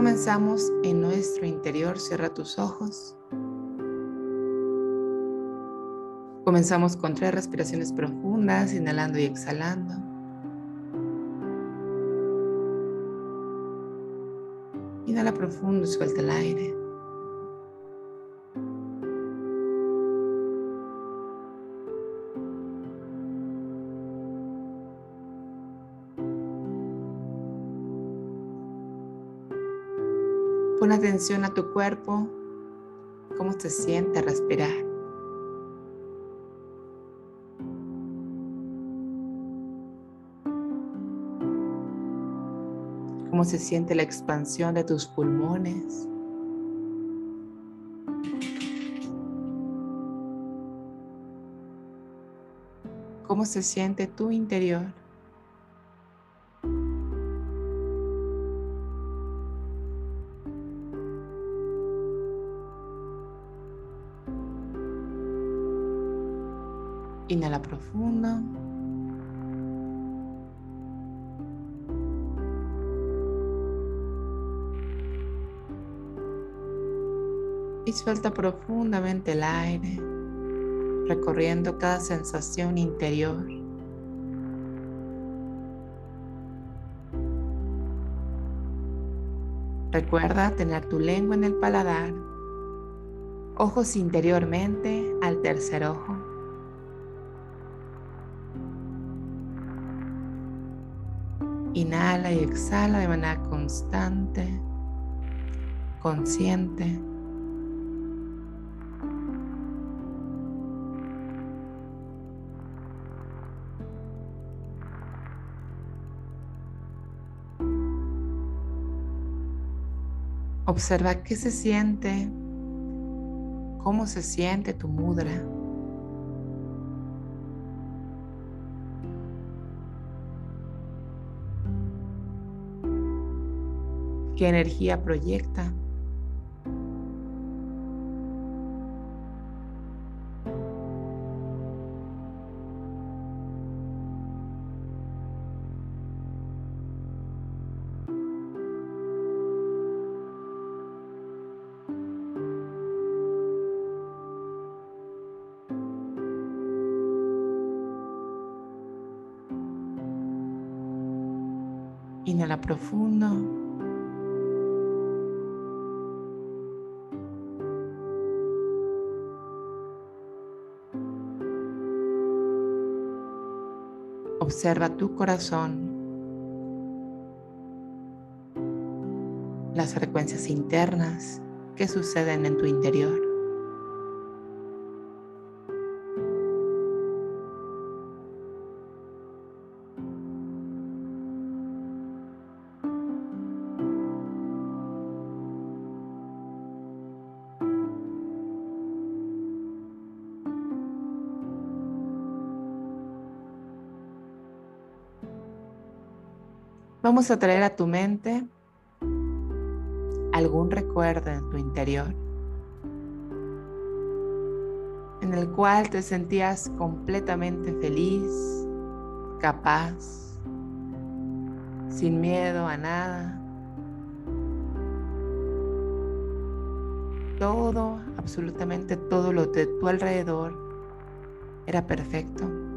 comenzamos en nuestro interior. Cierra tus ojos. Comenzamos con tres respiraciones profundas, inhalando y exhalando. Inhala profundo y suelta el aire. Pon atención a tu cuerpo, cómo se siente respirar. Cómo se siente la expansión de tus pulmones. Cómo se siente tu interior. Inhala profundo. Y suelta profundamente el aire, recorriendo cada sensación interior. Recuerda tener tu lengua en el paladar, ojos interiormente al tercer ojo. Inhala y exhala de manera constante, consciente. Observa qué se siente, cómo se siente tu mudra. Qué energía proyecta. Inhala profundo. Observa tu corazón, las frecuencias internas que suceden en tu interior. Vamos a traer a tu mente algún recuerdo en tu interior en el cual te sentías completamente feliz, capaz, sin miedo a nada. Todo, absolutamente todo lo de tu alrededor era perfecto.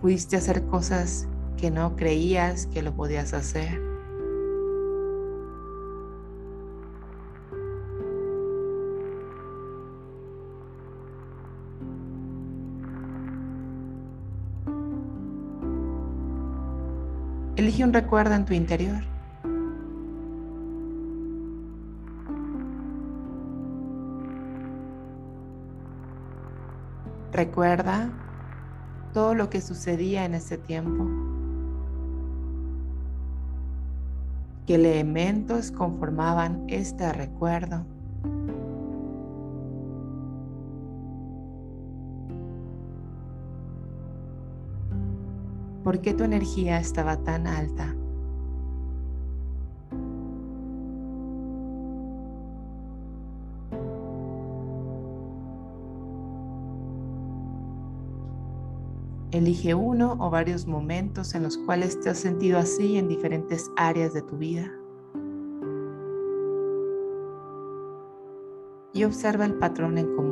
Pudiste hacer cosas que no creías que lo podías hacer. Elige un recuerdo en tu interior. Recuerda todo lo que sucedía en ese tiempo. ¿Qué elementos conformaban este recuerdo? ¿Por qué tu energía estaba tan alta? Elige uno o varios momentos en los cuales te has sentido así en diferentes áreas de tu vida. Y observa el patrón en común.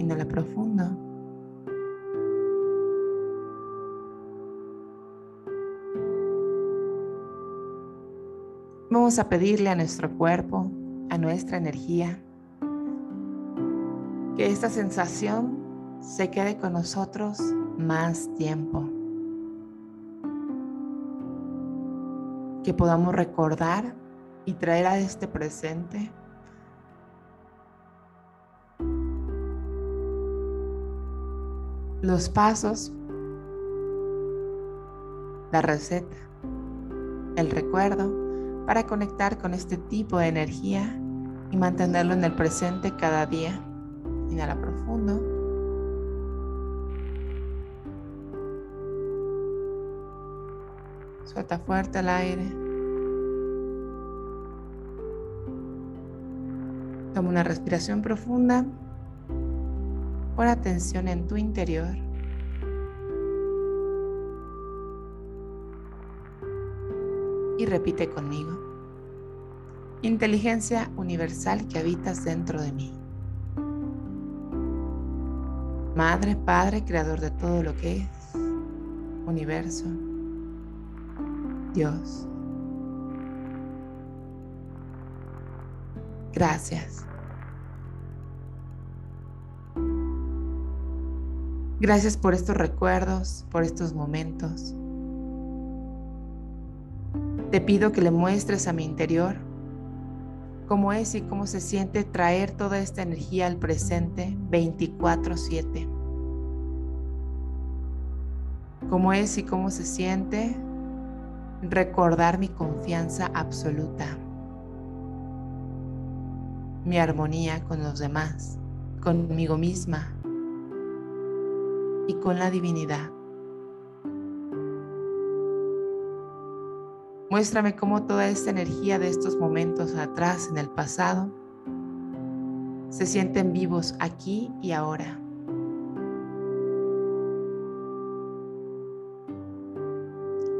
Inhala profundo. Vamos a pedirle a nuestro cuerpo, a nuestra energía, que esta sensación se quede con nosotros más tiempo. Que podamos recordar y traer a este presente los pasos, la receta, el recuerdo para conectar con este tipo de energía y mantenerlo en el presente cada día. Inhala profundo. Suelta fuerte el aire. Toma una respiración profunda. Pon atención en tu interior. Y repite conmigo. Inteligencia universal que habitas dentro de mí. Madre, Padre, Creador de todo lo que es, universo, Dios. Gracias. Gracias por estos recuerdos, por estos momentos. Te pido que le muestres a mi interior cómo es y cómo se siente traer toda esta energía al presente 24/7. Cómo es y cómo se siente recordar mi confianza absoluta, mi armonía con los demás, conmigo misma y con la divinidad. Muéstrame cómo toda esta energía de estos momentos atrás en el pasado se sienten vivos aquí y ahora.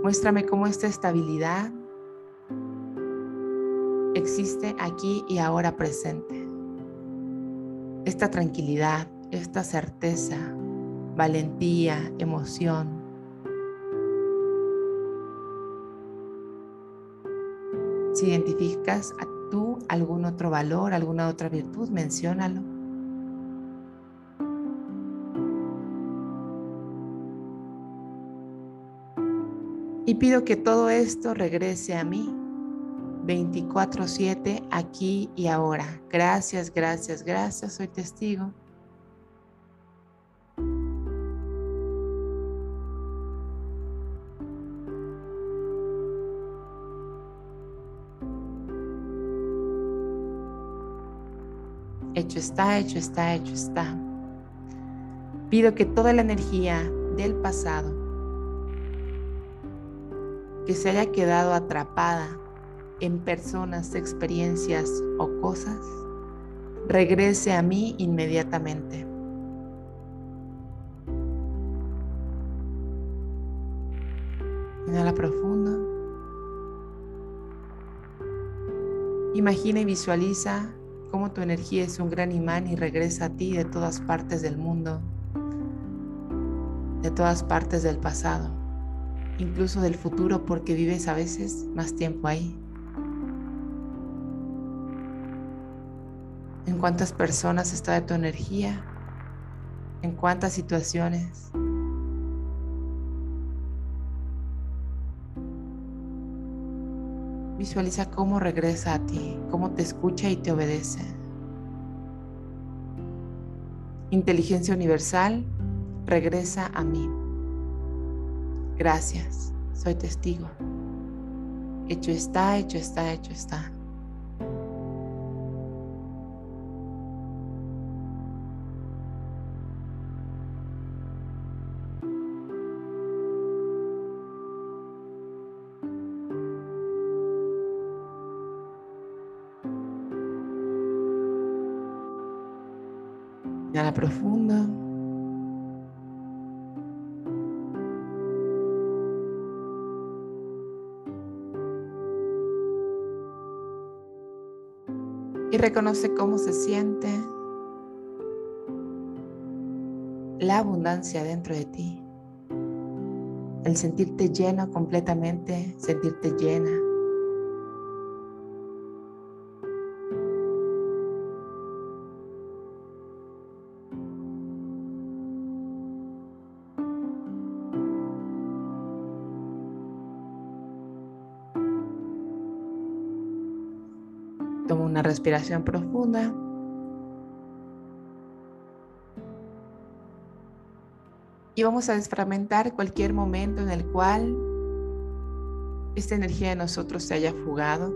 Muéstrame cómo esta estabilidad existe aquí y ahora presente. Esta tranquilidad, esta certeza, valentía, emoción. Si identificas a tú algún otro valor, alguna otra virtud, menciónalo. Y pido que todo esto regrese a mí 24/7 aquí y ahora. Gracias, gracias, gracias. Soy testigo. Está, hecho está, hecho está. Pido que toda la energía del pasado que se haya quedado atrapada en personas, experiencias o cosas, regrese a mí inmediatamente. Inhala profundo. Imagina y visualiza cómo tu energía es un gran imán y regresa a ti de todas partes del mundo, de todas partes del pasado, incluso del futuro porque vives a veces más tiempo ahí. ¿En cuántas personas está de tu energía? ¿En cuántas situaciones? Visualiza cómo regresa a ti, cómo te escucha y te obedece. Inteligencia universal, regresa a mí. Gracias, soy testigo. Hecho está, hecho está, hecho está. Inhala profundo. Y reconoce cómo se siente la abundancia dentro de ti. El sentirte lleno completamente, sentirte llena. Respiración profunda. Y vamos a desfragmentar cualquier momento en el cual esta energía de nosotros se haya fugado,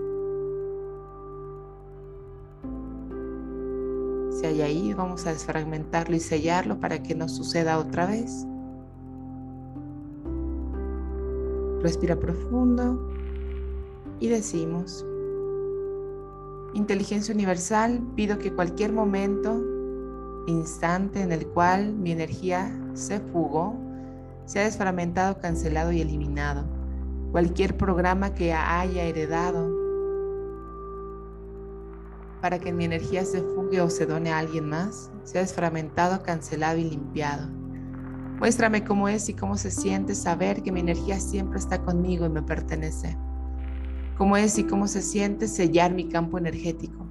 se haya ido. Vamos a desfragmentarlo y sellarlo para que no suceda otra vez. Respira profundo y decimos, Inteligencia universal, pido que cualquier momento, instante en el cual mi energía se fugó, sea desfragmentado, cancelado y eliminado. Cualquier programa que haya heredado para que mi energía se fugue o se done a alguien más, sea desfragmentado, cancelado y limpiado. Muéstrame cómo es y cómo se siente saber que mi energía siempre está conmigo y me pertenece cómo es y cómo se siente sellar mi campo energético,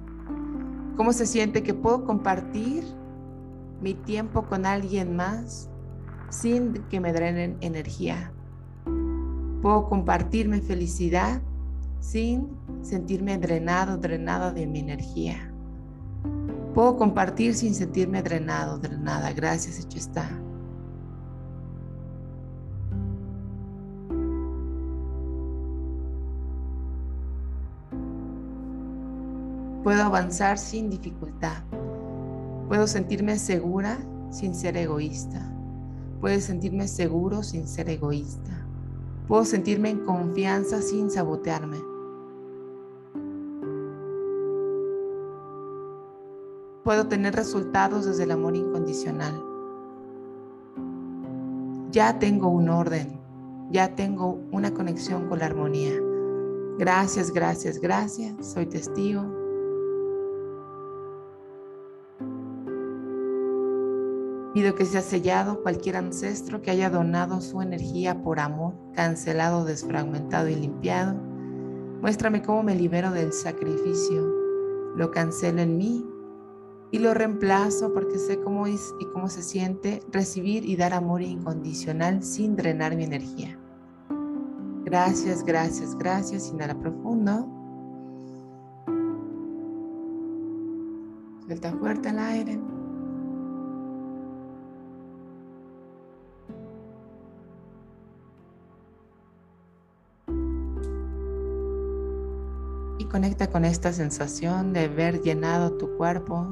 cómo se siente que puedo compartir mi tiempo con alguien más sin que me drenen energía. Puedo compartir mi felicidad sin sentirme drenado, drenada de mi energía. Puedo compartir sin sentirme drenado, drenada. Gracias, hecho está. Puedo avanzar sin dificultad. Puedo sentirme segura sin ser egoísta. Puedo sentirme seguro sin ser egoísta. Puedo sentirme en confianza sin sabotearme. Puedo tener resultados desde el amor incondicional. Ya tengo un orden, ya tengo una conexión con la armonía. Gracias, gracias, gracias. Soy testigo. Pido que sea sellado cualquier ancestro que haya donado su energía por amor, cancelado, desfragmentado y limpiado. Muéstrame cómo me libero del sacrificio. Lo cancelo en mí y lo reemplazo porque sé cómo es y cómo se siente recibir y dar amor incondicional sin drenar mi energía. Gracias, gracias, gracias. Inhala profundo. Suelta fuerte el aire. Conecta con esta sensación de ver llenado tu cuerpo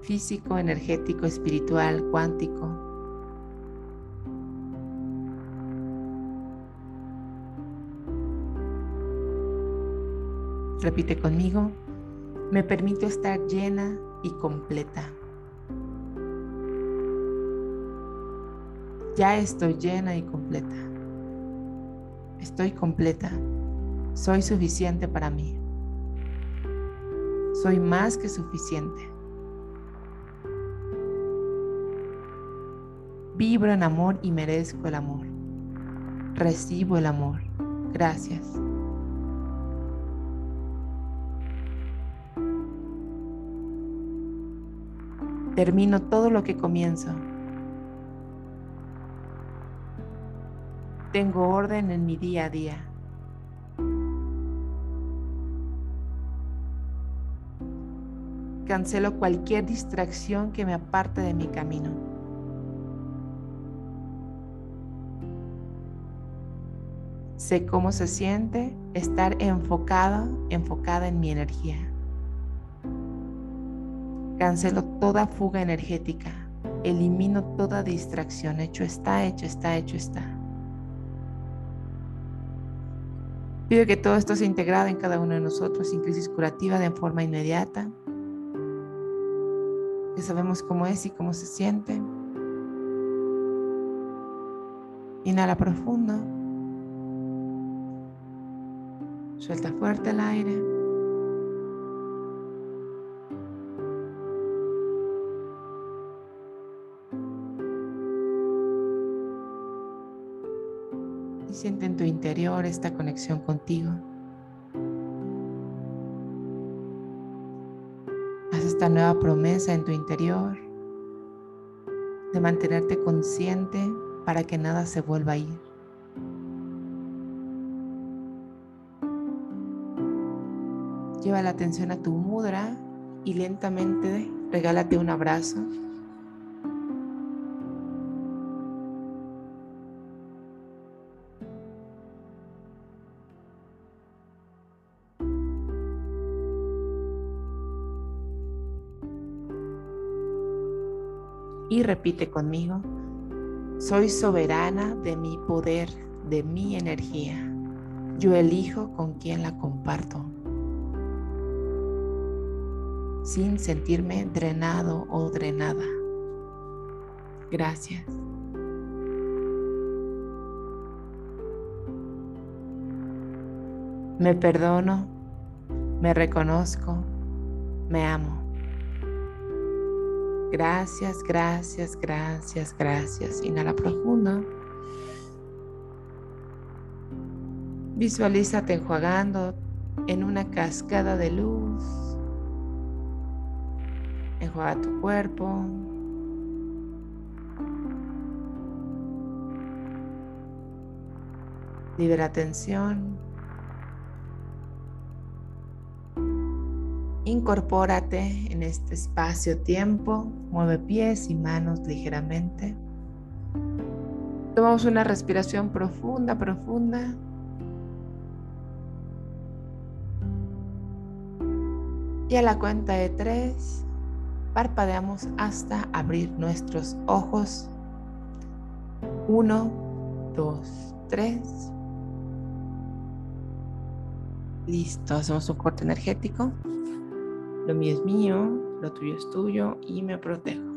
físico, energético, espiritual, cuántico. Repite conmigo, me permito estar llena y completa. Ya estoy llena y completa. Estoy completa. Soy suficiente para mí. Soy más que suficiente. Vibro en amor y merezco el amor. Recibo el amor. Gracias. Termino todo lo que comienzo. Tengo orden en mi día a día. Cancelo cualquier distracción que me aparte de mi camino. Sé cómo se siente estar enfocada, enfocada en mi energía. Cancelo toda fuga energética. Elimino toda distracción. Hecho está, hecho está, hecho está. Pido que todo esto sea integrado en cada uno de nosotros sin crisis curativa de forma inmediata que sabemos cómo es y cómo se siente. Inhala profundo. Suelta fuerte el aire. Y siente en tu interior esta conexión contigo. Esta nueva promesa en tu interior de mantenerte consciente para que nada se vuelva a ir. Lleva la atención a tu mudra y lentamente regálate un abrazo. Y repite conmigo. Soy soberana de mi poder, de mi energía. Yo elijo con quién la comparto. Sin sentirme drenado o drenada. Gracias. Me perdono, me reconozco, me amo. Gracias, gracias, gracias, gracias. Inhala profundo. Visualízate enjuagando en una cascada de luz. Enjuaga tu cuerpo. Libera tensión. Incorpórate en este espacio-tiempo, mueve pies y manos ligeramente. Tomamos una respiración profunda, profunda. Y a la cuenta de tres, parpadeamos hasta abrir nuestros ojos. Uno, dos, tres. Listo, hacemos un corte energético. Lo mío es mío, lo tuyo es tuyo y me protejo.